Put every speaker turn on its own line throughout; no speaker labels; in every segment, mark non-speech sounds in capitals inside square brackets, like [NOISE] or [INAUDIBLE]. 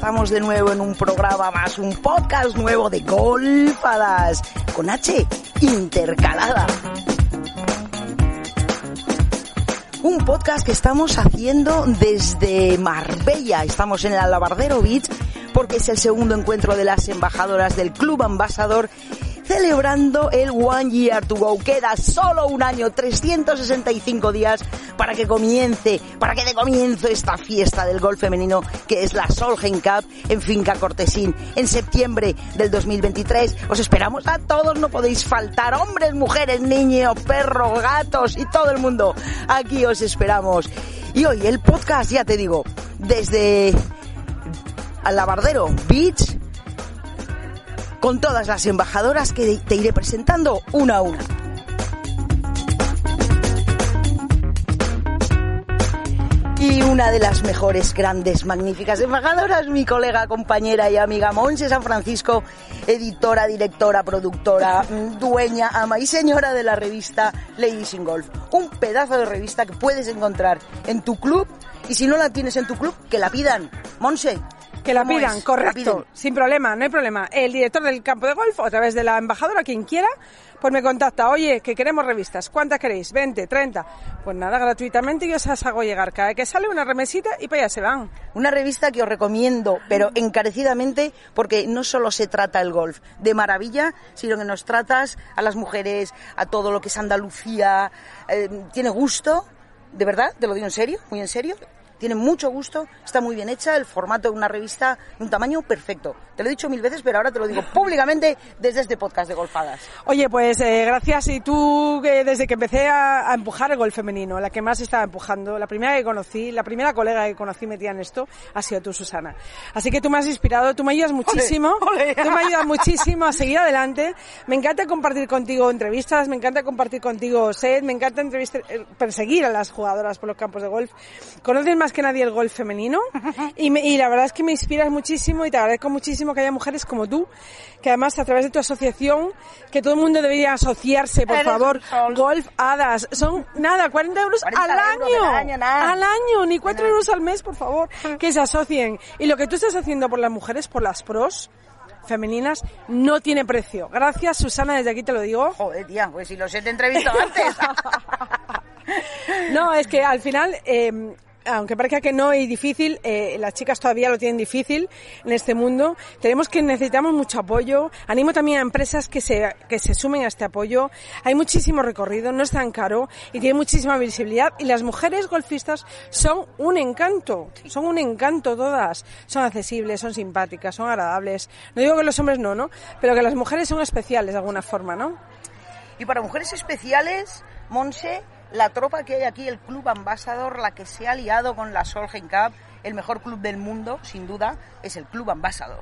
estamos de nuevo en un programa más, un podcast nuevo de Golfadas, con H intercalada. Un podcast que estamos haciendo desde Marbella, estamos en el Alabardero Beach, porque es el segundo encuentro de las embajadoras del Club Ambasador celebrando el One Year to Go. Queda solo un año, 365 días para que comience, para que dé comienzo esta fiesta del golf femenino que es la Solheim Cup en Finca Cortesín en septiembre del 2023. Os esperamos a todos, no podéis faltar, hombres, mujeres, niños, perros, gatos y todo el mundo. Aquí os esperamos. Y hoy el podcast, ya te digo, desde Alabardero Beach, con todas las embajadoras que te iré presentando una a una. Y una de las mejores, grandes, magníficas embajadoras, mi colega, compañera y amiga Monse San Francisco, editora, directora, productora, dueña, ama y señora de la revista Ladies in Golf. Un pedazo de revista que puedes encontrar en tu club y si no la tienes en tu club, que la pidan. Monse,
que la
¿Cómo
pidan,
es?
correcto,
Que la piden.
sin problema, no hay problema. El director del campo de golf, a través de la embajadora, quien quiera, pues me contacta, oye, que queremos revistas, ¿cuántas queréis? ¿20, 30? Pues nada, gratuitamente yo os las hago llegar. Cada vez que sale una remesita y para allá se van.
Una revista que os recomiendo, pero encarecidamente, porque no solo se trata el golf de maravilla, sino que nos tratas a las mujeres, a todo lo que es Andalucía. eh, tiene gusto, de verdad, te lo digo en serio, muy en serio. Tiene mucho gusto, está muy bien hecha, el formato de una revista un tamaño perfecto. Te lo he dicho mil veces, pero ahora te lo digo [LAUGHS] públicamente desde este podcast de Golfadas.
Oye, pues eh, gracias. Y tú, que desde que empecé a, a empujar el golf femenino, la que más estaba empujando, la primera que conocí, la primera colega que conocí metida en esto, ha sido tú, Susana. Así que tú me has inspirado, tú me ayudas muchísimo, tú me ayudas muchísimo a seguir adelante. Me encanta compartir contigo entrevistas, me encanta compartir contigo set, me encanta entrevistar, eh, perseguir a las jugadoras por los campos de golf. Conoces más que nadie el golf femenino [LAUGHS] y, me- y la verdad es que me inspiras muchísimo y te agradezco muchísimo que haya mujeres como tú, que además a través de tu asociación, que todo el mundo debería asociarse, por favor. Golf Hadas. Son nada, 40 euros
40
al
euros
año.
al año, nada.
Al año, ni 4 euros al mes, por favor, que se asocien. Y lo que tú estás haciendo por las mujeres, por las pros femeninas, no tiene precio. Gracias, Susana, desde aquí te lo digo.
Joder, tía, pues si los he te entrevistado antes. [LAUGHS] [LAUGHS]
No, es que al final, eh, aunque parezca que no es difícil, eh, las chicas todavía lo tienen difícil en este mundo. Tenemos que necesitamos mucho apoyo. Animo también a empresas que se, que se sumen a este apoyo. Hay muchísimo recorrido, no es tan caro y tiene muchísima visibilidad. Y las mujeres golfistas son un encanto, son un encanto todas. Son accesibles, son simpáticas, son agradables. No digo que los hombres no, ¿no? Pero que las mujeres son especiales de alguna forma, ¿no?
Y para mujeres especiales, Monse, la tropa que hay aquí, el Club Ambassador, la que se ha aliado con la Solheim Cup, el mejor club del mundo, sin duda, es el Club Ambassador.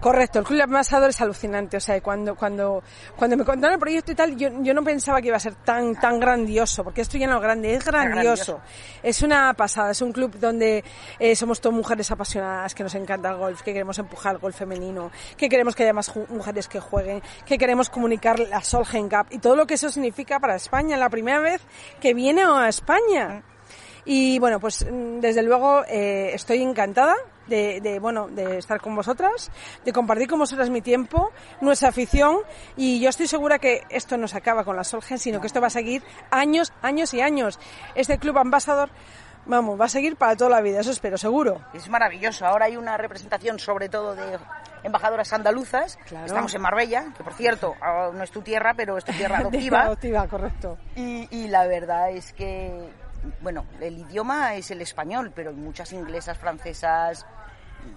Correcto, el Club Ambasador es alucinante. O sea, cuando, cuando, cuando me contaron el proyecto y tal, yo, yo no pensaba que iba a ser tan, tan grandioso, porque esto ya no es grande, es grandioso. Es una pasada, es un club donde eh, somos todas mujeres apasionadas, que nos encanta el golf, que queremos empujar el golf femenino, que queremos que haya más mujeres que jueguen, que queremos comunicar la Solheim Cup y todo lo que eso significa para España, la primera vez que viene a España. Y bueno, pues mm, desde luego eh, estoy encantada de, de, bueno, de estar con vosotras, de compartir con vosotras mi tiempo, nuestra afición y yo estoy segura que esto no se acaba con la Solgen, sino que esto va a seguir años, años y años. Este club ambasador, vamos, va a seguir para toda la vida, eso espero, seguro.
Es maravilloso. Ahora hay una representación sobre todo de embajadoras andaluzas.
Claro.
Estamos en Marbella, que por cierto, ah, no es tu tierra, pero es tu tierra [LAUGHS] adoptiva.
Adoptiva, correcto.
Y, y la verdad es que, bueno, el idioma es el español, pero hay muchas inglesas, francesas,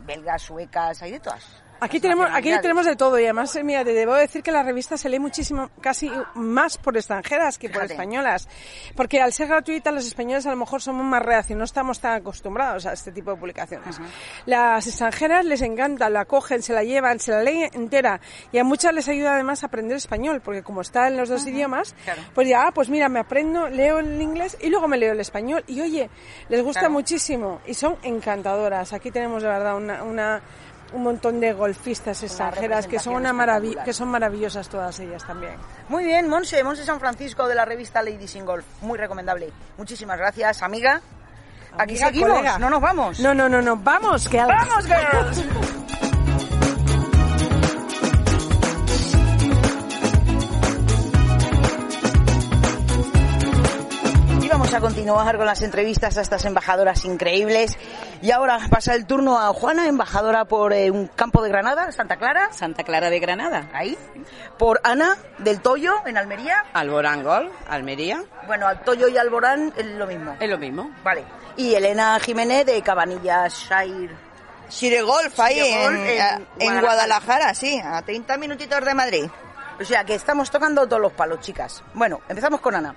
belgas, suecas, hay de todas.
Aquí tenemos, aquí tenemos de todo y además, eh, mira, te debo decir que la revista se lee muchísimo, casi más por extranjeras que por españolas. Porque al ser gratuita, los españoles a lo mejor somos más reacios, no estamos tan acostumbrados a este tipo de publicaciones. Las extranjeras les encanta, la cogen, se la llevan, se la leen entera y a muchas les ayuda además a aprender español, porque como está en los dos idiomas, pues ya, ah, pues mira, me aprendo, leo el inglés y luego me leo el español. Y oye, les gusta muchísimo y son encantadoras. Aquí tenemos de verdad una, una un montón de golfistas extranjeras que son una maravilla, que son maravillosas todas ellas también.
Muy bien, Monse, Monse San Francisco de la revista Ladies in Golf, muy recomendable. Muchísimas gracias, amiga. Aquí seguimos, no nos vamos.
No, no, no, no, vamos, que
Vamos, girls. Vamos a continuar con las entrevistas a estas embajadoras increíbles. Y ahora pasa el turno a Juana, embajadora por eh, un campo de Granada, Santa Clara.
Santa Clara de Granada.
Ahí. Por Ana del Toyo, en Almería.
Alborán Gol, Almería.
Bueno, al Toyo y Alborán es lo mismo.
Es lo mismo.
Vale. Y Elena Jiménez de Cabanillas Shire.
Shire Golf, ahí en, en, Guadalajara, sí, a 30 minutitos de Madrid.
O sea que estamos tocando todos los palos, chicas. Bueno, empezamos con Ana.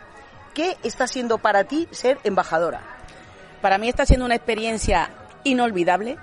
¿Qué está siendo para ti ser embajadora?
Para mí está siendo una experiencia inolvidable,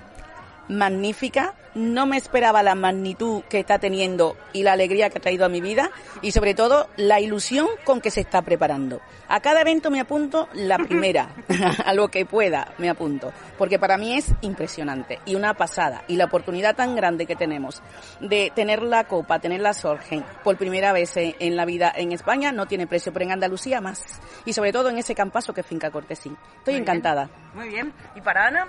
magnífica. No me esperaba la magnitud que está teniendo y la alegría que ha traído a mi vida y sobre todo la ilusión con que se está preparando. A cada evento me apunto la [LAUGHS] primera, [LAUGHS] a lo que pueda me apunto, porque para mí es impresionante y una pasada y la oportunidad tan grande que tenemos de tener la copa, tener la Sorgen por primera vez en la vida en España no tiene precio, pero en Andalucía más y sobre todo en ese campazo que es Finca Cortesín. Estoy encantada.
Muy bien. ¿Y para Ana?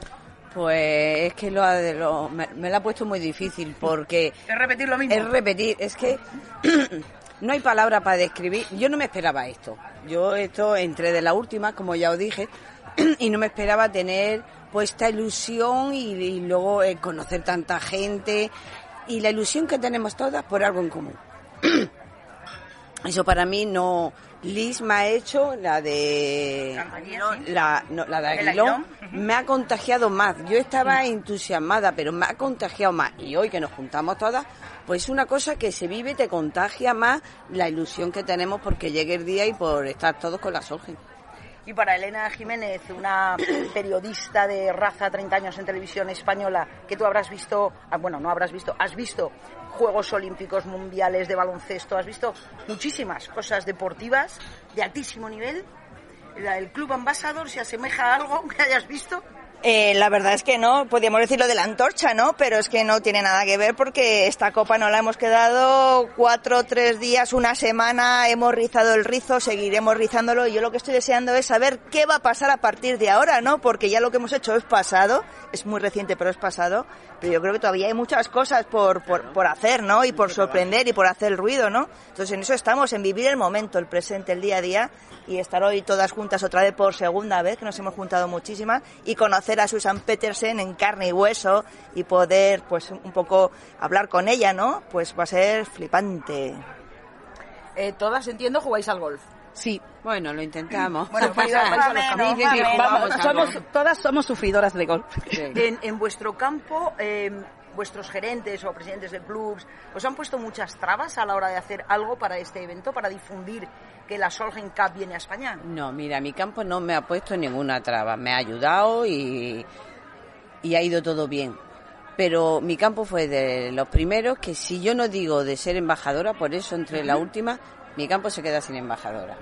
Pues es que lo, lo me, me, lo ha puesto muy difícil porque... [LAUGHS]
Es repetir lo mismo.
Es repetir, es que [CLEARS THROAT] no hay palabra para describir. Yo no me esperaba esto. Yo esto entré de la última, como ya os dije, [CLEARS THROAT] y no me esperaba tener pues esta ilusión y, y luego eh, conocer tanta gente y la ilusión que tenemos todas por algo en común. [CLEARS THROAT] Eso para mí no, Liz me ha hecho la de la, no, la de Aguilón, me ha contagiado más. Yo estaba entusiasmada, pero me ha contagiado más. Y hoy que nos juntamos todas, pues es una cosa que se vive, te contagia más la ilusión que tenemos porque llegue el día y por estar todos con la Solgen.
Y para Elena Jiménez, una [COUGHS] periodista de raza, 30 años en televisión española, que tú habrás visto, ah, bueno, no habrás visto, has visto Juegos Olímpicos Mundiales de baloncesto, has visto muchísimas cosas deportivas de altísimo nivel. ¿El Club Ambassador se asemeja a algo que hayas visto?
Eh, la verdad es que no, podríamos decirlo de la antorcha, ¿no? Pero es que no tiene nada que ver porque esta copa no la hemos quedado cuatro, tres días, una semana, hemos rizado el rizo, seguiremos rizándolo y yo lo que estoy deseando es saber qué va a pasar a partir de ahora, ¿no? Porque ya lo que hemos hecho es pasado, es muy reciente pero es pasado, pero yo creo que todavía hay muchas cosas por, por, por hacer, ¿no? Y por sorprender y por hacer ruido, ¿no? Entonces en eso estamos, en vivir el momento, el presente, el día a día y estar hoy todas juntas otra vez por segunda vez, que nos hemos juntado muchísimas, y conocer a Susan Petersen en carne y hueso y poder pues un poco hablar con ella, ¿no? Pues va a ser flipante.
Eh, todas entiendo jugáis al golf.
Sí, bueno, lo intentamos. Bueno, pues, vamos, somos, todas somos sufridoras de golf.
En, en, vuestro campo, eh, vuestros gerentes o presidentes de clubs, ¿os han puesto muchas trabas a la hora de hacer algo para este evento, para difundir que la Solheim Cup viene a España?
No, mira, mi campo no me ha puesto ninguna traba. Me ha ayudado y, y ha ido todo bien. Pero mi campo fue de los primeros que si yo no digo de ser embajadora, por eso entre la última, mi campo se queda sin embajadora.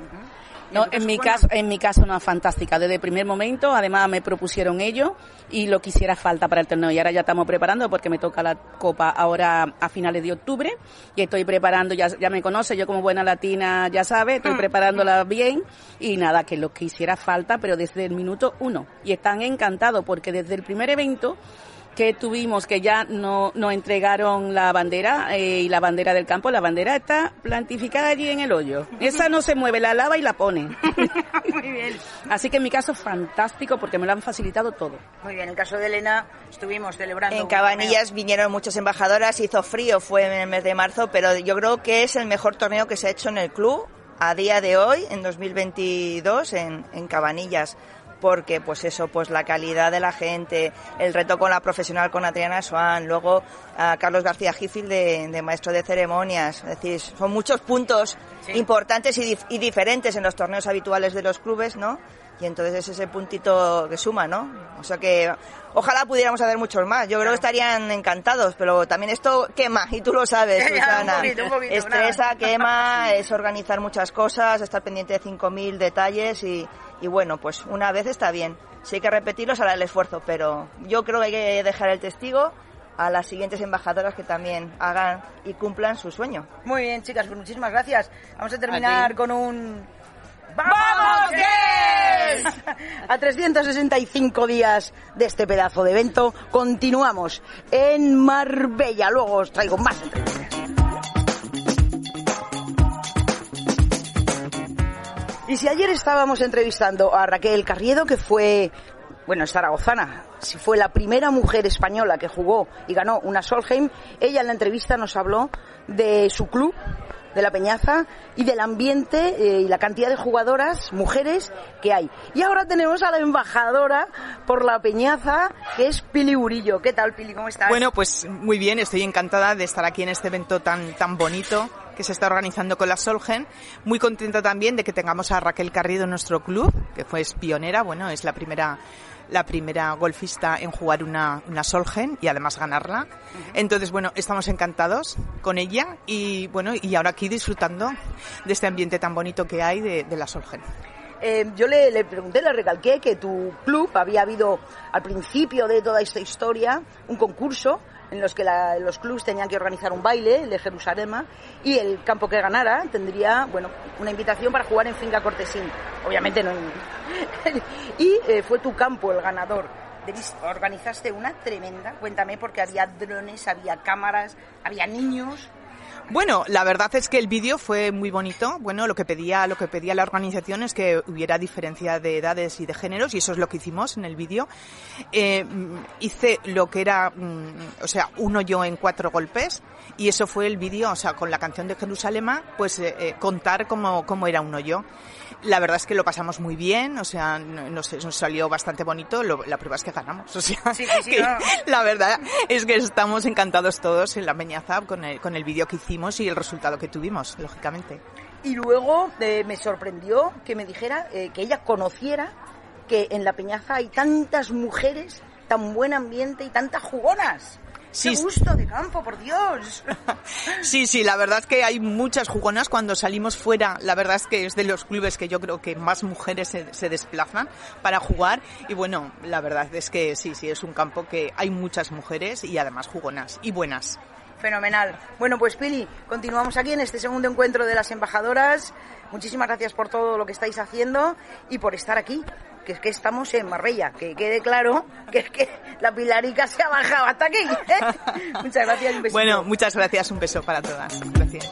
No, en mi caso, en mi caso una fantástica. Desde el primer momento, además me propusieron ello y lo que hiciera falta para el torneo. Y ahora ya estamos preparando porque me toca la copa ahora a finales de octubre y estoy preparando, ya, ya me conoce, yo como buena latina ya sabe, estoy mm. preparándola bien y nada, que lo que hiciera falta, pero desde el minuto uno. Y están encantados porque desde el primer evento que tuvimos que ya no nos entregaron la bandera eh, y la bandera del campo, la bandera está plantificada allí en el hoyo. Esa no se mueve, la lava y la pone. [LAUGHS]
Muy bien.
Así que en mi caso fantástico porque me lo han facilitado todo.
Muy bien, en el caso de Elena estuvimos celebrando.
En Cabanillas vinieron muchas embajadoras, hizo frío, fue en el mes de marzo, pero yo creo que es el mejor torneo que se ha hecho en el club a día de hoy, en 2022, en, en Cabanillas porque pues eso, pues la calidad de la gente, el reto con la profesional con Adriana Swan, luego a Carlos García Gifil de, maestro de ceremonias, es decir, son muchos puntos importantes y, y diferentes en los torneos habituales de los clubes, ¿no? y entonces es ese puntito que suma, ¿no? O sea que ojalá pudiéramos hacer muchos más. Yo creo que estarían encantados, pero también esto quema y tú lo sabes, [LAUGHS] Susana. Estresa, quema, [LAUGHS] es organizar muchas cosas, estar pendiente de 5.000 detalles y, y bueno, pues una vez está bien. Si hay que repetirlo, hará el esfuerzo, pero yo creo que hay que dejar el testigo a las siguientes embajadoras que también hagan y cumplan su sueño.
Muy bien, chicas, pues muchísimas gracias. Vamos a terminar con un
¡Vamos,
A 365 días de este pedazo de evento, continuamos en Marbella. Luego os traigo más entrevistas. Y si ayer estábamos entrevistando a Raquel Carriedo, que fue, bueno, zaragozana, si fue la primera mujer española que jugó y ganó una Solheim, ella en la entrevista nos habló de su club, de la Peñaza y del ambiente eh, y la cantidad de jugadoras, mujeres que hay. Y ahora tenemos a la embajadora por la Peñaza, que es Pili Burillo. ¿Qué tal, Pili? ¿Cómo estás?
Bueno, pues muy bien, estoy encantada de estar aquí en este evento tan, tan bonito que se está organizando con la Solgen. Muy contenta también de que tengamos a Raquel Carrido en nuestro club, que fue pionera, bueno, es la primera la primera golfista en jugar una, una Solgen y además ganarla. Entonces, bueno, estamos encantados con ella y bueno, y ahora aquí disfrutando de este ambiente tan bonito que hay de, la Solgen.
Eh, yo le, le, pregunté, le recalqué que tu club había habido al principio de toda esta historia un concurso en los que los clubes tenían que organizar un baile, de Jerusalén, y el campo que ganara tendría, bueno, una invitación para jugar en Finca Cortesín. Obviamente no. [LAUGHS] y eh, fue tu campo el ganador. Organizaste una tremenda, cuéntame, porque había drones, había cámaras, había niños.
Bueno, la verdad es que el vídeo fue muy bonito. Bueno, lo que pedía, lo que pedía la organización es que hubiera diferencia de edades y de géneros y eso es lo que hicimos en el vídeo. Eh, hice lo que era, mm, o sea, uno yo en cuatro golpes y eso fue el vídeo, o sea, con la canción de Jerusalén, pues eh, eh, contar cómo, cómo era uno yo. La verdad es que lo pasamos muy bien, o sea, nos, nos salió bastante bonito. la prueba es que ganamos, [LAUGHS] o sea, la verdad es que estamos encantados todos en la Peñaza con el, con el vídeo que hicimos y el resultado que tuvimos, lógicamente.
Y luego eh, me sorprendió que me dijera eh, que ella conociera que en la Peñaza hay tantas mujeres, tan buen ambiente y tantas jugonas. Sí. ¡Qué gusto de campo, por Dios! [LAUGHS]
sí, sí, la verdad es que hay muchas jugonas cuando salimos fuera. La verdad es que es de los clubes que yo creo que más mujeres se, se desplazan para jugar. Y bueno, la verdad es que sí, sí, es un campo que hay muchas mujeres y además jugonas y buenas.
Fenomenal. Bueno, pues Pili, continuamos aquí en este segundo encuentro de las embajadoras. Muchísimas gracias por todo lo que estáis haciendo y por estar aquí que es que estamos en Marbella, que quede claro que es que la pilarica se ha bajado hasta aquí. ¿eh? [LAUGHS] Muchas gracias, un
Bueno, muchas gracias, un beso para todas. Gracias.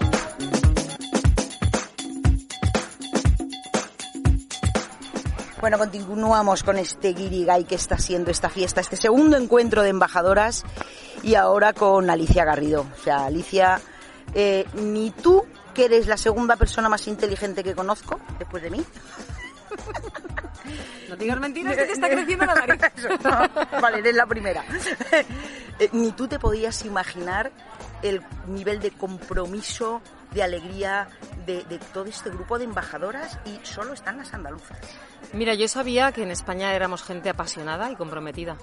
Bueno, continuamos con este guirigay que está siendo esta fiesta, este segundo encuentro de embajadoras y ahora con Alicia Garrido. O sea, Alicia, eh, ni tú, que eres la segunda persona más inteligente que conozco, después de mí, [LAUGHS]
no digas mentiras que te está [LAUGHS] creciendo la nariz.
vale, eres la primera. [LAUGHS] Eh, ni tú te podías imaginar el nivel de compromiso, de alegría de, todo este grupo de embajadoras y solo están las andaluzas.
Mira, yo sabía que en España éramos gente apasionada y comprometida,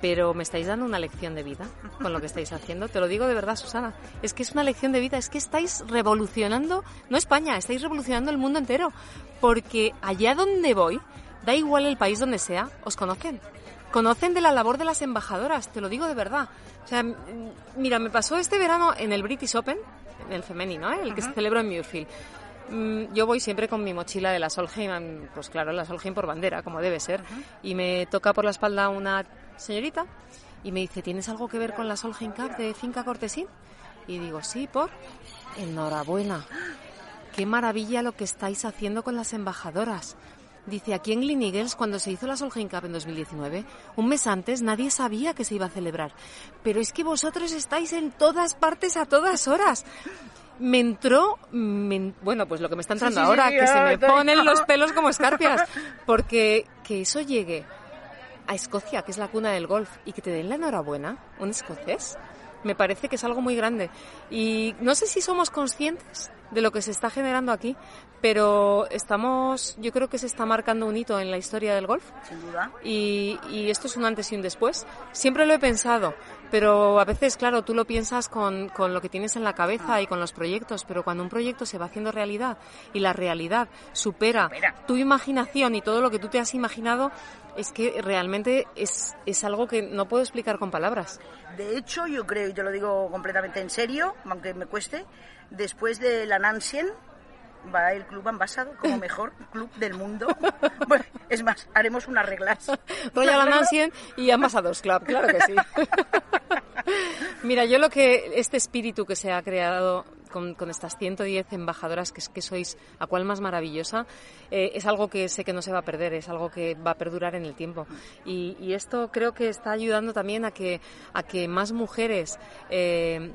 pero me estáis dando una lección de vida con lo que estáis haciendo. Te lo digo de verdad, Susana. Es que es una lección de vida, es que estáis revolucionando, no España, estáis revolucionando el mundo entero. Porque allá donde voy, da igual el país donde sea, os conocen. Conocen de la labor de las embajadoras, te lo digo de verdad. O sea, mira, me pasó este verano en el British Open, en el femenino, ¿eh? el que se celebró en Muirfield. Mm, yo voy siempre con mi mochila de la Solheim, pues claro, la Solheim por bandera, como debe ser. Y me toca por la espalda una señorita y me dice, ¿tienes algo que ver con la Solheim Cup de Finca Cortesín? Y digo, sí, por. Enhorabuena. Qué maravilla lo que estáis haciendo con las embajadoras. Dice, aquí en Gleneagles, cuando se hizo la Solheim Cup en 2019, un mes antes nadie sabía que se iba a celebrar. Pero es que vosotros estáis en todas partes a todas horas. me entró, me- bueno, pues lo que me está entrando
Sí, sí,
ahora,
sí,
que se me ponen los [LAUGHS] pelos como escarpias, porque que eso llegue a Escocia, que es la cuna del golf, y que te den la enhorabuena, un escocés, me parece que es algo muy grande. Y no sé si somos conscientes de lo que se está generando aquí, pero estamos, yo creo que se está marcando un hito en la historia del golf
Sin duda.
y, y esto es un antes y un después. Siempre lo he pensado, pero a veces, claro, tú lo piensas con, con lo que tienes en la cabeza y con los proyectos, pero cuando un proyecto se va haciendo realidad y la realidad supera
Supera.
tu imaginación y todo lo que tú te has imaginado, es que realmente es, es algo que no puedo explicar con palabras.
De hecho, yo creo, y te lo digo completamente en serio, aunque me cueste, después de la Nansien va el club Ambassador como [LAUGHS] mejor club del mundo. Bueno, es más, haremos unas reglas.
Royal Andancien y Ambassadors Club, claro que sí. [LAUGHS] Mira, yo lo que este espíritu que se ha creado con, con estas 110 embajadoras que, que sois a cual más maravillosa, eh, es algo que sé que no se va a perder, es algo que va a perdurar en el tiempo. Y, y esto creo que está ayudando también a que, a que más mujeres eh,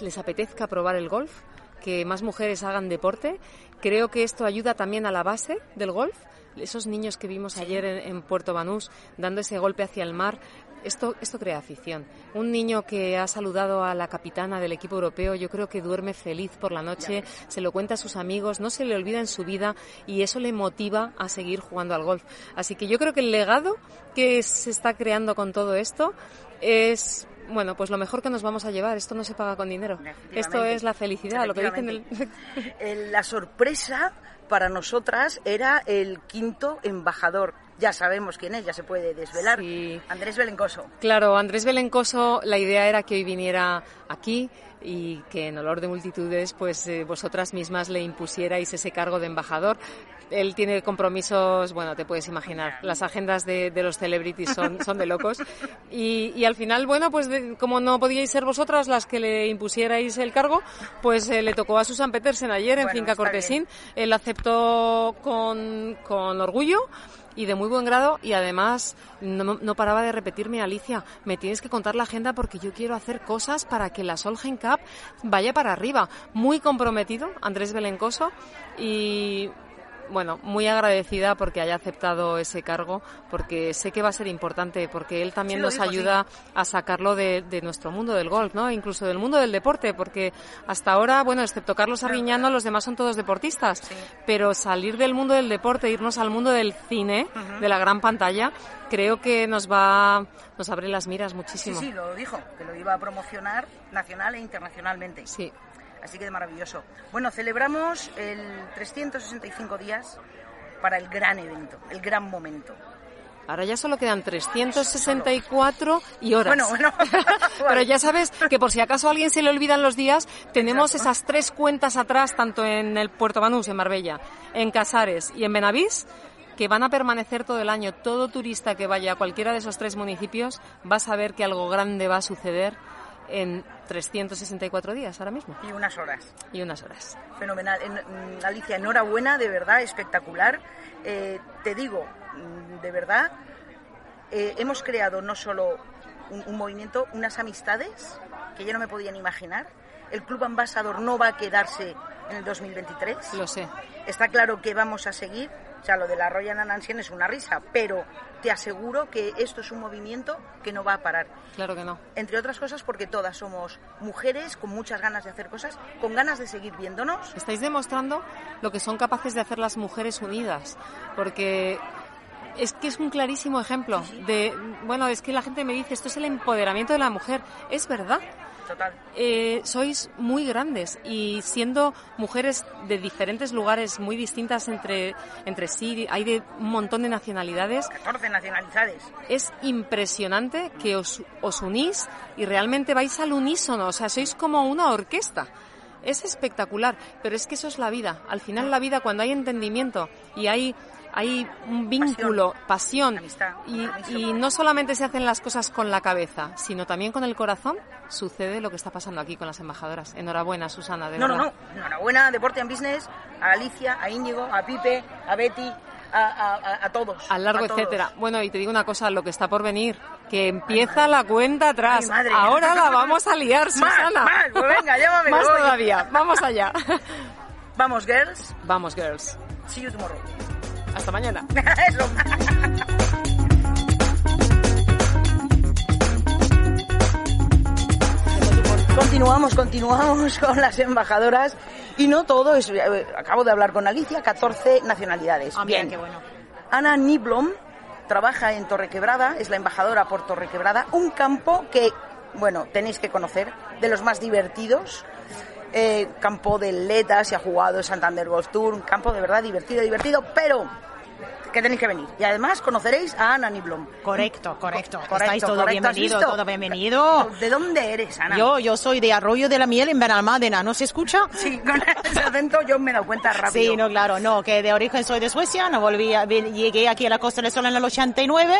les apetezca probar el golf, que más mujeres hagan deporte. Creo que esto ayuda también a la base del golf. Esos niños que vimos ayer en, en Puerto Banús dando ese golpe hacia el mar, esto, esto crea afición. Un niño que ha saludado a la capitana del equipo europeo, yo creo que duerme feliz por la noche, se lo cuenta a sus amigos, no se le olvida en su vida y eso le motiva a seguir jugando al golf. Así que yo creo que el legado que se está creando con todo esto es bueno, pues lo mejor que nos vamos a llevar. Esto no se paga con dinero. Esto es la felicidad, lo que dicen el...
El- La sorpresa para nosotras era el quinto embajador. Ya sabemos quién es, ya se puede desvelar.
Sí.
Andrés Belencoso.
Claro, Andrés Belencoso, la idea era que hoy viniera aquí y que en olor de multitudes, pues eh, vosotras mismas le impusierais ese cargo de embajador. Él tiene compromisos, bueno, te puedes imaginar, las agendas de, de los celebrities son, [LAUGHS] son de locos. Y, y al final, bueno, pues de- como no podíais ser vosotras las que le impusierais el cargo, pues eh, le tocó a Susan Petersen ayer en
Bueno,
Finca Cortesín. Él aceptó con, con orgullo y de muy buen grado y además no, no paraba de repetirme Alicia, me tienes que contar la agenda porque yo quiero hacer cosas para que la Solheim Cup vaya para arriba. Muy comprometido Andrés Belencoso y bueno, muy agradecida porque haya aceptado ese cargo, porque sé que va a ser importante, porque él también
Sí,
nos ayuda a sacarlo de, de nuestro mundo del golf, ¿no? Incluso del mundo del deporte, porque hasta ahora, bueno, excepto Carlos Arriñano, los demás son todos deportistas, pero salir del mundo del deporte, irnos al mundo del cine, de la gran pantalla, creo que nos va, nos abre las miras
Sí,
muchísimo.
sí, lo dijo, que lo iba a promocionar nacional e internacionalmente.
Sí.
Así que maravilloso. Bueno, celebramos el 365 días para el gran evento, el gran momento.
Ahora ya solo quedan 364 y horas.
Bueno, bueno. [LAUGHS]
Pero ya sabes que por si acaso a alguien se le olvidan los días, tenemos esas tres cuentas atrás, tanto en el Puerto Banús, en Marbella, en Casares y en Benavís, que van a permanecer todo el año. Todo turista que vaya a cualquiera de esos tres municipios va a saber que algo grande va a suceder en 364 días ahora mismo
Y unas horas.
y unas horas.
Fenomenal. En- mm, Alicia, enhorabuena, de verdad, espectacular. Eh, te digo, mm, de verdad, eh, hemos creado no solo un, un movimiento, unas amistades que yo no me podían imaginar. El Club Ambasador no va a quedarse en el 2023.
Lo sé.
Está claro que vamos a seguir. O sea, lo de la Royal Andancien es una risa, pero te aseguro que esto es un movimiento que no va a parar.
Claro que no.
Entre otras cosas porque todas somos mujeres con muchas ganas de hacer cosas, con ganas de seguir viéndonos.
Estáis demostrando lo que son capaces de hacer las mujeres unidas, porque es que es un clarísimo ejemplo de, bueno, es que la gente me dice, esto es el empoderamiento de la mujer. Es verdad.
Total.
Eh, sois muy grandes y siendo mujeres de diferentes lugares muy distintas entre, entre sí, hay de un montón de nacionalidades,
14 nacionalidades.
es impresionante que os, os unís y realmente vais al unísono, o sea, sois como una orquesta. Es espectacular, pero es que eso es la vida. Al final la vida, cuando hay entendimiento y hay, hay un vínculo, pasión,
Amistad,
y, no solamente se hacen las cosas con la cabeza, sino también con el corazón, sucede lo que está pasando aquí con las embajadoras. Enhorabuena, Susana, de
No, no,
verdad.
no. Enhorabuena, Deporte and Business, a Alicia, a Íñigo, a Pipe, a Betty, a, a- todos.
Al largo,
a todos.
etcétera. Bueno, y te digo una cosa, lo que está por venir, que empieza la cuenta atrás.
Ay, madre.
Ahora la vamos a liar,
Más,
Susana.
más, pues venga, llámame.
Más
voy.
todavía. Vamos allá.
Vamos, girls.
Vamos, girls.
See you tomorrow.
Hasta mañana. [LAUGHS]
Eso. Continuamos, continuamos con las embajadoras y no todo es, eh, acabo de hablar con Alicia, 14 nacionalidades.
Ah,
Bien.
qué bueno.
Ana Niblom trabaja en Torrequebrada, es la embajadora por Torrequebrada, un campo que, bueno, tenéis que conocer, de los más divertidos. Eh, campo de Leta, se ha jugado Santander Golf Tour, un campo de verdad divertido, divertido, pero que tenéis que venir. Y además conoceréis a Ana Niblom.
Correcto, correcto.
Correcto,
Estáis todo
correcto. ¿Has
bienvenido, todo bienvenido.
¿De dónde eres, Ana?
Yo, yo soy de Arroyo de la Miel en Benalmádena, ¿no se escucha?
Sí, con ese acento yo me he dado cuenta rápido.
Sí, no, claro, no, que de origen soy de Suecia, no volví, a- llegué aquí a la Costa del Sol en el 89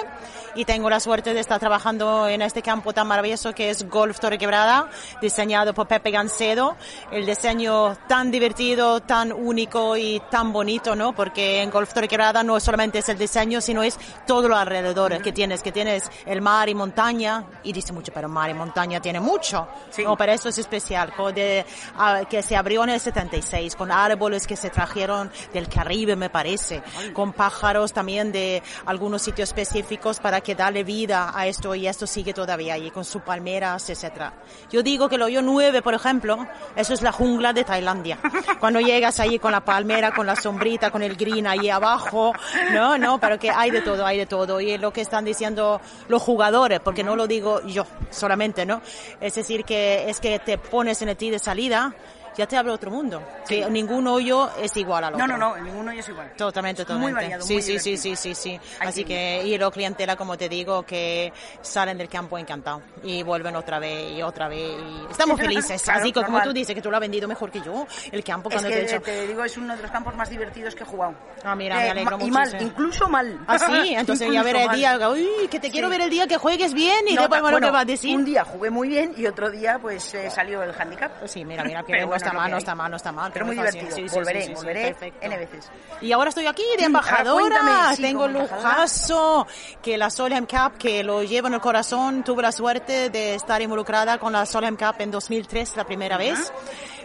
y tengo la suerte de estar trabajando en este campo tan maravilloso que es Golf Torre Quebrada, diseñado por Pepe Gancedo, el diseño tan divertido, tan único y tan bonito, ¿no? Porque en Golf Torre Quebrada no solamente es el diseño, sino es todo lo alrededor que tienes, que tienes el mar y montaña, y dice mucho, pero mar y montaña tiene mucho,
Sí.
no, pero eso es especial, de, ah, que se abrió en el 76, con árboles que se trajeron del Caribe, me parece, con pájaros también de algunos sitios específicos para que darle vida a esto y esto sigue todavía allí, con sus palmeras, etcétera. Yo digo que el hoyo 9, por ejemplo, eso es la jungla de Tailandia. [LAUGHS] Cuando llegas ahí con la palmera, con la sombrita, con el green ahí abajo, no, no, pero que hay de todo, hay de todo. Y es lo que están diciendo los jugadores, porque no lo digo yo solamente, ¿no? Es decir, que es que te pones en el tee de salida, ya te abre otro mundo. Que ningún hoyo es igual al otro.
No, no, no, ninguno es igual.
Totalmente, totalmente.
Muy variado,
sí,
muy
sí, sí, sí, sí, sí. Así
que
que, y la clientela, como te digo, que salen del campo encantados y vuelven otra vez y otra vez. Y estamos [LAUGHS] felices.
Claro,
Así que, como tú dices, que tú lo has vendido mejor que yo, el campo
Es
cuando te he
que
dicho.
te digo, es uno de los campos más divertidos que he jugado.
Ah, mira, me alegro
ma- Y mal, incluso mal.
Ah, sí, [LAUGHS] entonces ya veré el día, uy, que te quiero
Sí.
ver el día que juegues bien y
No,
después bueno, ¿qué vas a decir?
Un día jugué muy bien y otro día pues eh, salió el handicap.
Sí, mira, mira, [LAUGHS] que está mal, no está mal, no está mal.
Pero muy divertido.
Sí, sí,
volveré,
sí,
volveré. N veces.
Y ahora estoy aquí de embajadora.
cuéntame,
Tengo lujazo que la Solheim Cup, que lo llevo en el corazón. Tuve la suerte de estar involucrada con la Solheim Cup en 2003, la primera vez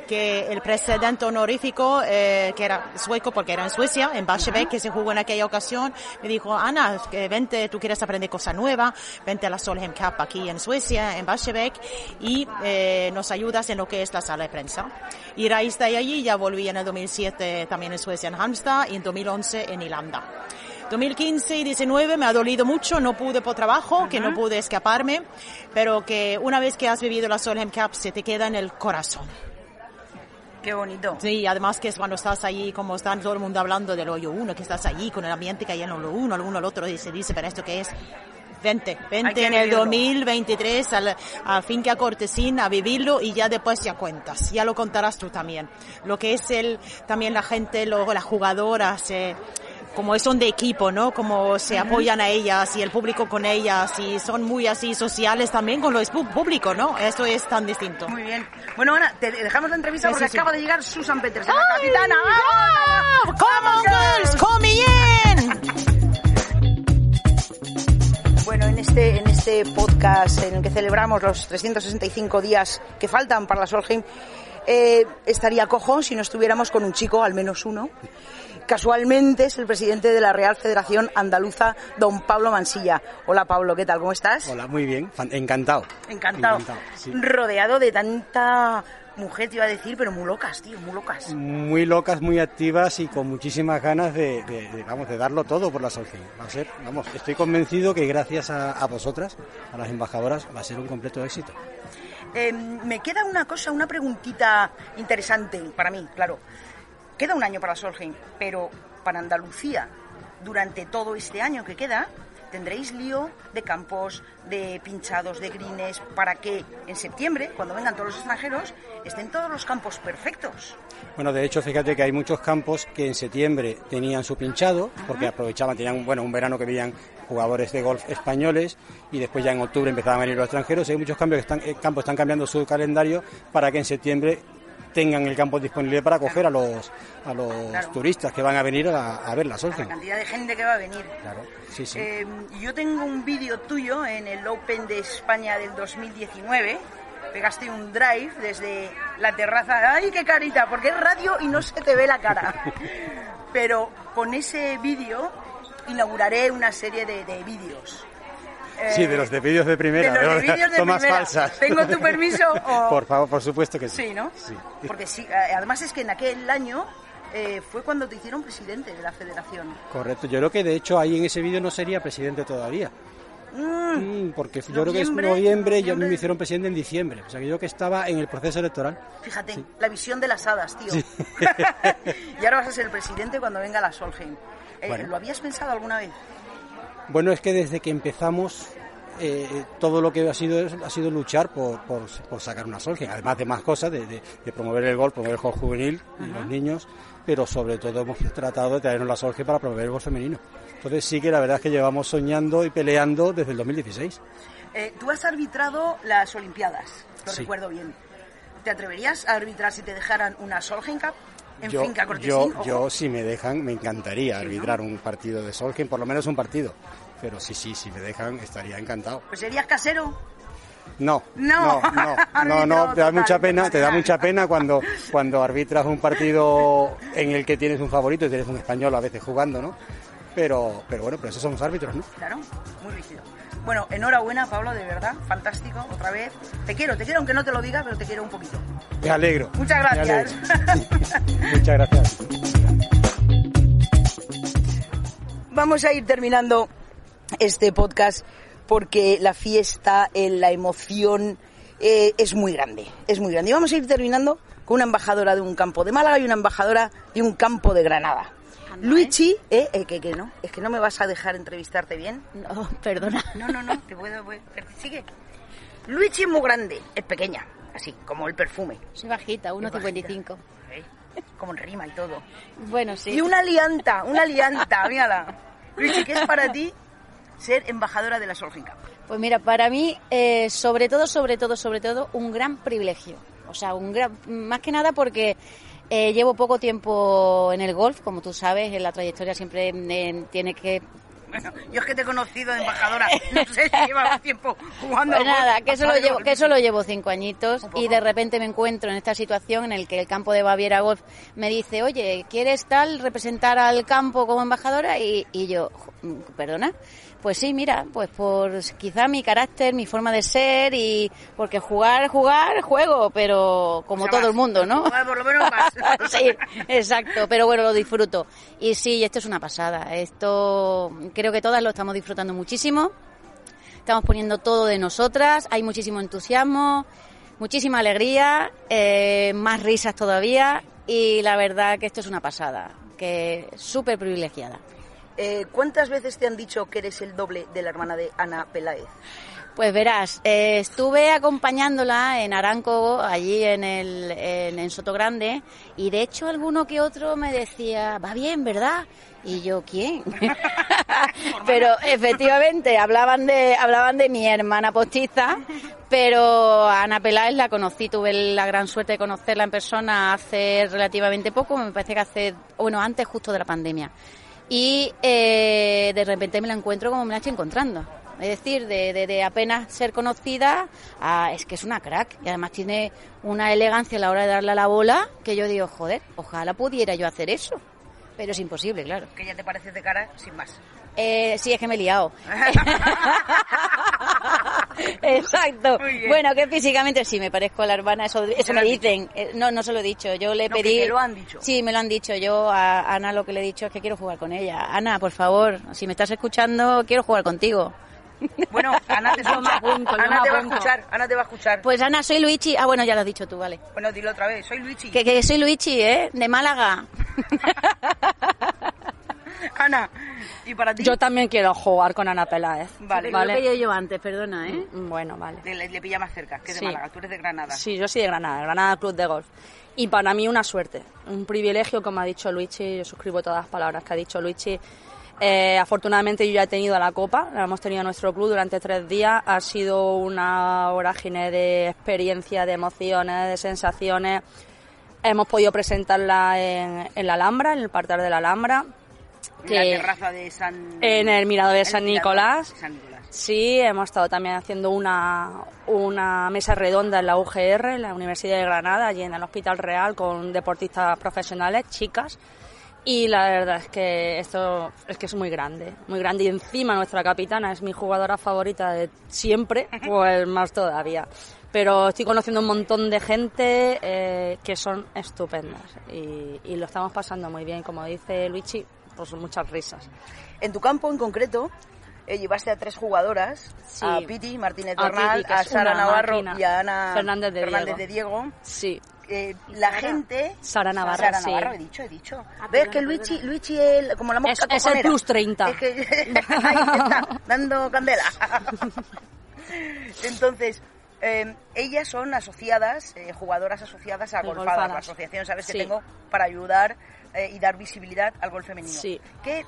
que el presidente honorífico, eh, que era sueco porque era en Suecia, en Barsebäck, que se jugó en aquella ocasión, me dijo, Ana, que vente, tú quieres aprender cosas nuevas, vente a la Solheim Cup aquí en Suecia, en Barsebäck, y eh, nos ayudas en lo que es la sala de prensa. Y raíz de allí ya volví en el 2007 también en Suecia, en Halmstad, y en 2011 en Irlanda. 2015 y 19 me ha dolido mucho, no pude por trabajo, que no pude escaparme, pero que una vez que has vivido la Solheim Cup se te queda en el corazón.
Qué bonito.
Sí, además que es cuando estás allí, como está todo el mundo hablando del hoyo uno, que estás allí con el ambiente que hay en el hoyo uno, alguno al otro y se dice, pero esto qué es. Vente, vente en el
vivirlo.
2023 al, a Finca Cortesín a vivirlo y ya después ya cuentas, ya lo contarás tú también. Lo que es el, también la gente, luego las jugadoras, eh, como son de equipo, ¿no? Como se apoyan a ellas y el público con ellas y son muy así sociales también con los público, ¿no? Esto es tan distinto.
Muy bien. Bueno, Ana, te dejamos la entrevista
Sí,
porque
sí, sí.
acaba de llegar Susan Petersen, la capitana. ¡Vamos!
¡Come on, girls! ¡Come in!
Bueno, en este, en este podcast en el que celebramos los 365 días que faltan para la Solheim, eh, estaría cojón si no estuviéramos con un chico, al menos uno. Casualmente es el presidente de la Real Federación Andaluza, don Pablo Mansilla. Hola Pablo, ¿qué tal? ¿Cómo estás?
Hola, muy bien, encantado.
Encantado.
sí.
Rodeado de tanta mujer, te iba a decir, pero muy locas, tío, muy locas.
Muy locas, muy activas y con muchísimas ganas de, de- de, vamos, de darlo todo por la Solheim. Va a ser, vamos, estoy convencido que gracias a, a vosotras, a las embajadoras, va a ser un completo éxito.
Eh, me queda una cosa, una preguntita interesante para mí, claro. Queda un año para Solheim, pero para Andalucía, durante todo este año que queda, tendréis lío de campos, de pinchados, de grines, para que en septiembre, cuando vengan todos los extranjeros, estén todos los campos perfectos.
Bueno, de hecho, fíjate que hay muchos campos que en septiembre tenían su pinchado, porque aprovechaban, tenían, bueno, un verano que veían jugadores de golf españoles y después ya en octubre empezaban a venir los extranjeros. Hay muchos cambios que están, eh, campos están cambiando su calendario para que en septiembre tengan el campo disponible para acoger a los, a los turistas que van a venir a, a ver la Solheim.
La cantidad de gente que va a venir.
Claro, sí, sí.
Eh, yo tengo un vídeo tuyo en el Open de España del 2019. Pegaste un drive desde la terraza. ¡Ay, qué carita! Porque es radio y no se te ve la cara. [LAUGHS] Pero con ese vídeo inauguraré una serie de, de vídeos.
Sí, de los de vídeos de primera,
de los de vídeos [LAUGHS] de
tomas
primera.
falsas.
¿Tengo tu permiso? [LAUGHS] o-
Por favor, por supuesto que sí.
Sí, ¿no?
Sí.
Porque sí, eh, además es que en aquel año eh, fue cuando te hicieron presidente de la federación.
Correcto, yo creo que de hecho ahí en ese vídeo no sería presidente todavía.
Mm,
porque yo creo que es
Noviembre,
y a mí me hicieron presidente en diciembre. O sea que yo que estaba en el proceso electoral.
fíjate, la visión de las hadas, tío.
Sí. [LAUGHS]
y ahora vas a ser presidente cuando venga la Solheim. Eh,
Bueno.
¿Lo habías pensado alguna vez?
Bueno, es que desde que empezamos eh, todo lo que ha sido ha sido luchar por, por, por sacar una Solheim, además de más cosas, de, de- de promover el golf, promover el golf juvenil y los niños, pero sobre todo hemos tratado de traernos la Solheim para promover el golf femenino. Entonces sí que la verdad es que llevamos soñando y peleando desde el 2016.
Eh, tú has arbitrado las Olimpiadas, lo
Sí.
recuerdo bien. ¿Te atreverías a arbitrar si te dejaran una Solheim Cup en
yo,
Finca Cortesín?
yo, yo, si me dejan, me encantaría arbitrar un partido de Solheim, por lo menos un partido. Pero sí, sí, si me dejan, estaría encantado.
Pues serías casero.
No,
No.
no, no, [LAUGHS] no, te da mucha pena, te da mucha pena [LAUGHS] cuando, cuando arbitras un partido en el que tienes un favorito y tienes un español a veces jugando, ¿no? Pero, pero bueno, pero esos somos árbitros, ¿no?
Claro, muy rígido. Bueno, enhorabuena, Pablo, de verdad, fantástico, otra vez. Te quiero, te quiero, aunque no te lo diga, pero te quiero un poquito.
Me alegro.
Muchas gracias.
alegro. [LAUGHS] Muchas gracias.
Vamos a ir terminando este podcast porque la fiesta, la emoción eh, es muy grande, es muy grande. Y vamos a ir terminando con una embajadora de un campo de Málaga y una embajadora de un campo de Granada. Luigi, eh, eh, que, que no, es que no me vas a dejar entrevistarte bien.
No, [LAUGHS] perdona.
No, no, no, te puedo, pero sigue. Luigi es muy grande, es pequeña, así, como el perfume.
Soy bajita, 1,55.
¿eh? Como en rima y todo.
Bueno, sí.
Y una lianta, una lianta, mírala. Luigi, ¿qué es para ti ser embajadora de la Solheim Cup?
Pues mira, para mí, eh, sobre todo, sobre todo, sobre todo, un gran privilegio. O sea, un gran, más que nada porque eh, llevo poco tiempo en el golf, como tú sabes, en la trayectoria siempre eh, tiene que
Bueno, yo es que te he conocido de embajadora, [LAUGHS] no sé si llevas tiempo jugando.
Pues nada, que solo
Vale,
llevo, que solo llevo cinco añitos y de repente me encuentro en esta situación en el que el campo de Baviera Golf me dice, oye, ¿quieres tal representar al campo como embajadora? Y, y yo, "Jo, perdona, pues sí, mira, pues por quizá mi carácter, mi forma de ser y porque jugar, jugar, juego, pero como
O sea,
todo el mundo, ¿no?
Por lo menos vas. [LAUGHS]
sí, exacto, pero bueno, lo disfruto. Y sí, esto es una pasada. Esto creo que todas lo estamos disfrutando muchísimo. Estamos poniendo todo de nosotras, hay muchísimo entusiasmo, muchísima alegría, eh, más risas todavía y la verdad que esto es una pasada, que súper privilegiada.
Eh, ¿Cuántas veces te han dicho que eres el doble de la hermana de Ana Peláez?
Pues verás, eh, estuve acompañándola en Aranco, allí en, el, en, en Sotogrande, y de hecho alguno que otro me decía, va bien, ¿verdad? Y yo, ¿quién? [LAUGHS] pero efectivamente, hablaban de, hablaban de mi hermana postiza, pero a Ana Peláez la conocí, tuve la gran suerte de conocerla en persona hace relativamente poco, me parece que hace, bueno, antes justo de la pandemia. Y eh, de repente me la encuentro como me la estoy encontrando. Es decir, de, de, apenas ser conocida, a, es que es una crack. Y además tiene una elegancia a la hora de darle a la bola que yo digo, joder, ojalá pudiera yo hacer eso. Pero es imposible, claro.
Que ya te pareces de cara sin más.
Eh, sí, es que me he liado. [LAUGHS] Exacto. Bueno, que físicamente sí me parezco a la hermana, eso, eso
¿Te lo
me dicen. Eh, No, no se lo he dicho. Yo le
No,
pedí.
lo han dicho.
Sí, me lo han dicho. Yo a Ana lo que le he dicho es que quiero jugar con ella. Ana, por favor, si me estás escuchando, quiero jugar contigo.
Bueno, Ana te, [LAUGHS] escucha.
apunto,
Ana te va a escuchar, Ana te va a escuchar.
Pues Ana, soy Luigi. Ah, bueno, ya lo has dicho tú, vale.
Bueno, dilo otra vez, soy Luigi.
Que, que soy Luigi, ¿eh? De Málaga. [LAUGHS] [LAUGHS]
Ana, ¿y para ti?
Yo también quiero jugar con Ana Peláez.
Vale.
Lo he pedido yo antes, perdona, ¿eh?
Mm, Bueno, vale.
Le, le- le pilla más cerca, que es
Sí.
de Málaga, tú eres de Granada.
Sí, yo soy de Granada, Granada Club de Golf. Y para mí una suerte, un privilegio, como ha dicho Luigi, yo suscribo todas las palabras que ha dicho Luigi. Eh, afortunadamente yo ya he tenido la copa, la hemos tenido en nuestro club durante tres días. Ha sido una vorágine de experiencia, de emociones, de sensaciones. Hemos podido presentarla en, en la Alhambra, en el parterre de la Alhambra.
En la terraza de San...
En el mirador de San Nicolás.
San Nicolás.
Sí, hemos estado también haciendo una, una mesa redonda en la UGR, en la Universidad de Granada, allí en el Hospital Real, con deportistas profesionales, chicas. Y la verdad es que esto es que es muy grande, muy grande. Y encima nuestra capitana es mi jugadora favorita de siempre, [LAUGHS] pues más todavía. Pero estoy conociendo un montón de gente eh, que son estupendas y, y lo estamos pasando muy bien. Como dice Luigi, pues muchas risas.
En tu campo en concreto, eh, llevaste a tres jugadoras,
Sí.
a Piti Martínez
A que
a
es
Sara Navarro
máquina.
y a Ana
Fernández de Diego.
de Diego.
Sí.
Eh, la gente...
Sara Navarro,
Sara
sí.
Navarro, he dicho, he dicho. ¿Ves que Luigi, Luigi el- como la mosca
Es- es el plus 30.
Es que [LAUGHS] ahí está, dando candela. [LAUGHS] Entonces, eh, ellas son asociadas, eh, jugadoras asociadas a
Sí,
Golfadas,
Golfadas.
la asociación, ¿sabes?
Sí.
Que tengo para ayudar eh, y dar visibilidad al gol femenino.
Sí.
¿Qué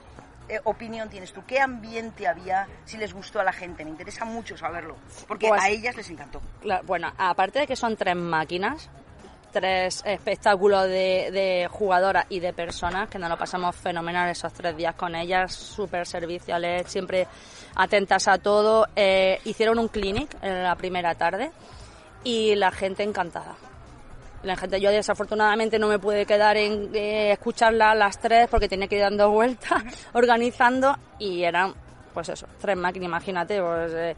eh, opinión tienes tú? ¿Qué ambiente había? Si les gustó a la gente, me interesa mucho saberlo, porque
Pues-
a ellas les encantó.
Bueno, aparte de que son tres máquinas, tres espectáculos de, de jugadoras y de personas, que nos lo pasamos fenomenal esos tres días con ellas, súper serviciales, siempre atentas a todo. Eh, hicieron un clinic en la primera tarde y la gente encantada. La gente, yo desafortunadamente no me pude quedar en eh, escucharla a las tres porque tenía que ir dando [LAUGHS] vueltas, organizando y eran, pues eso, tres máquinas, imagínate, pues eh,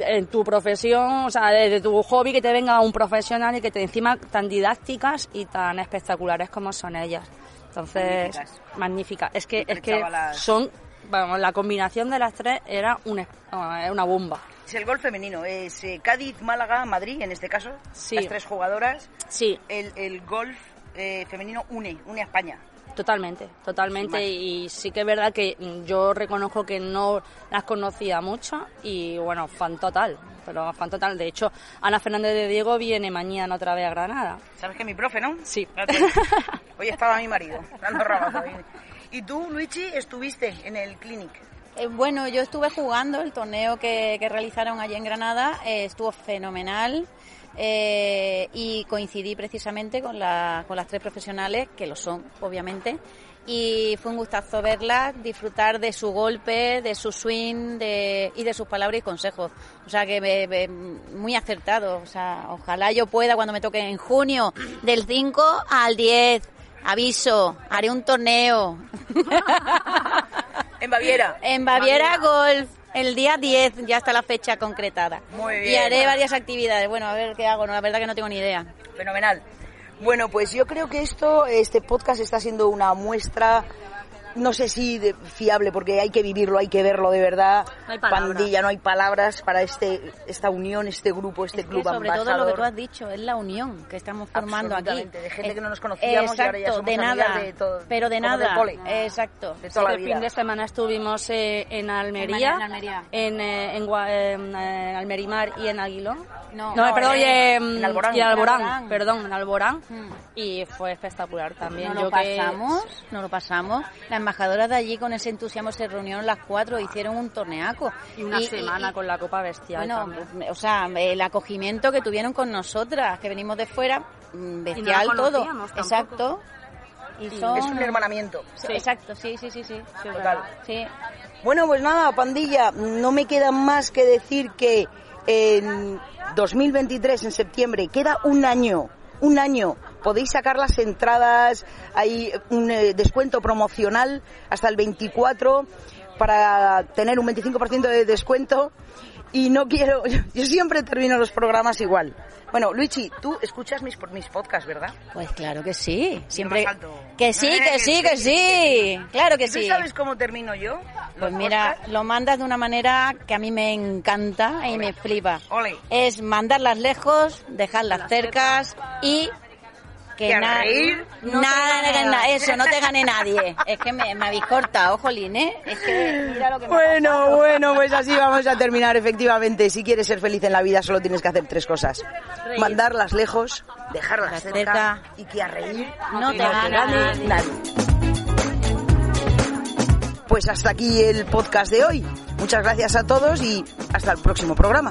en tu profesión, o sea, de, de tu hobby que te venga un profesional y que te encima tan didácticas y tan espectaculares como son ellas. Entonces,
Magníficas.
magnífica. Es que, es que son, vamos, la combinación de las tres era un es- eh, una bomba.
Si el gol femenino es eh, Cádiz, Málaga, Madrid, en este caso,
Sí.
las tres jugadoras,
Sí.
el, el golf eh, femenino une, une a España.
Totalmente, totalmente. Y sí que es verdad que yo reconozco que no las conocía mucho y bueno, fan total. Pero fan total. De hecho, Ana Fernández de Diego viene mañana otra vez a Granada.
¿Sabes que mi profe, no?
Sí.
Hoy estaba mi marido, dando rabazo. Y tú, Luigi, estuviste en el clinic.
Eh, bueno, yo estuve jugando el torneo que, realizaron allí en Granada, eh, estuvo fenomenal eh, y coincidí precisamente con, la- con las tres profesionales, que lo son, obviamente, y fue un gustazo verlas, disfrutar de su golpe, de su swing de, y de sus palabras y consejos. O sea que me- me- muy acertado. O sea, ojalá yo pueda cuando me toque en junio, del 5 al 10. Aviso, haré un torneo. [LAUGHS]
En Baviera.
En Baviera Golf, el día 10, ya está la fecha concretada.
Muy
Y
bien.
haré varias actividades. Bueno, a ver qué hago, no, la verdad que no tengo ni idea.
Fenomenal. Bueno, pues yo creo que esto, este podcast está siendo una muestra, no sé si de- fiable, porque hay que vivirlo, hay que verlo de verdad.
No hay palabras.
Pandilla, no hay palabras para este, esta unión, este grupo, este
Es que
club
sobre todo lo que tú has dicho, es la unión que estamos formando aquí.
De gente
Eh,
que no nos conocíamos y ahora ya somos
de nada,
de todo-
pero de nada.
cole.
Exacto.
De toda la
el
vida.
fin de semana estuvimos eh, en Almería,
En Almería.
en, eh, en, Gua- en, eh, Almerimar y en Aguilón.
No,
No,
no,
perdón,
en-
y en,
en Alborán.
y en Alborán,
En Alborán.
perdón, en Alborán.
Mm.
Y fue espectacular también. Yo
lo
que-
pasamos, nos lo pasamos. Embajadoras de allí con ese entusiasmo se reunieron las cuatro, hicieron un torneaco.
Y una
Y-
semana
y-
con la Copa Bestial
Bueno,
también.
o sea, el acogimiento que tuvieron con nosotras, que venimos de fuera, mm, bestial todo.
tampoco.
Exacto. Y son...
Es un hermanamiento.
Sí, Exacto, sí, sí, sí, sí.
Total.
Sí.
Bueno, pues nada, pandilla, no me queda más que decir que en 2023, en septiembre, queda un año, un año. Podéis sacar las entradas, hay un eh, descuento promocional hasta el 24 para tener un 25% de descuento. Y no quiero, [LAUGHS] yo siempre termino los programas igual. Bueno, Luigi, tú escuchas mis, mis podcasts, ¿verdad?
Pues claro que sí. Siempre.
alto.
Que sí,
Eh,
que sí, que sí. Claro que
¿Tú
sí.
sabes cómo termino yo?
Pues mira, lo mandas de una manera que a mí me encanta y me flipa. Es mandarlas lejos, dejarlas cercas y que,
Que
na-
reír
no te
nada,
gane
na-
nadie.
eso, no te gane nadie. Es que me, me habéis cortado, jolín, ¿eh? Es que mira lo que me
Bueno, bueno, pues así vamos a terminar. Efectivamente, si quieres ser feliz en la vida, solo tienes que hacer tres cosas: mandarlas lejos, dejarlas
Las
cerca,
cerca.
y que a reír
No te gane nadie.
Pues hasta aquí el podcast de hoy. Muchas gracias a todos y hasta el próximo programa.